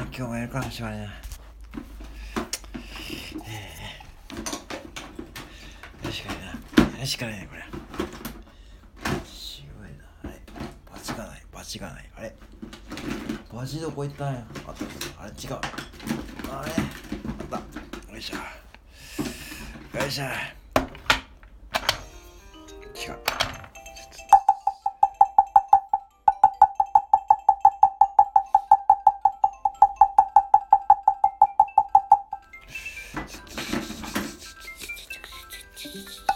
あ今日もやるかしまいなよしかないな。よしかないねこれ。すごいな。あれ。バチがない。バチがない。あれ。バチどこ行ったんや。あったあった。あれ違う。あれ。あった。よいしょ。よいしょ。Thank you.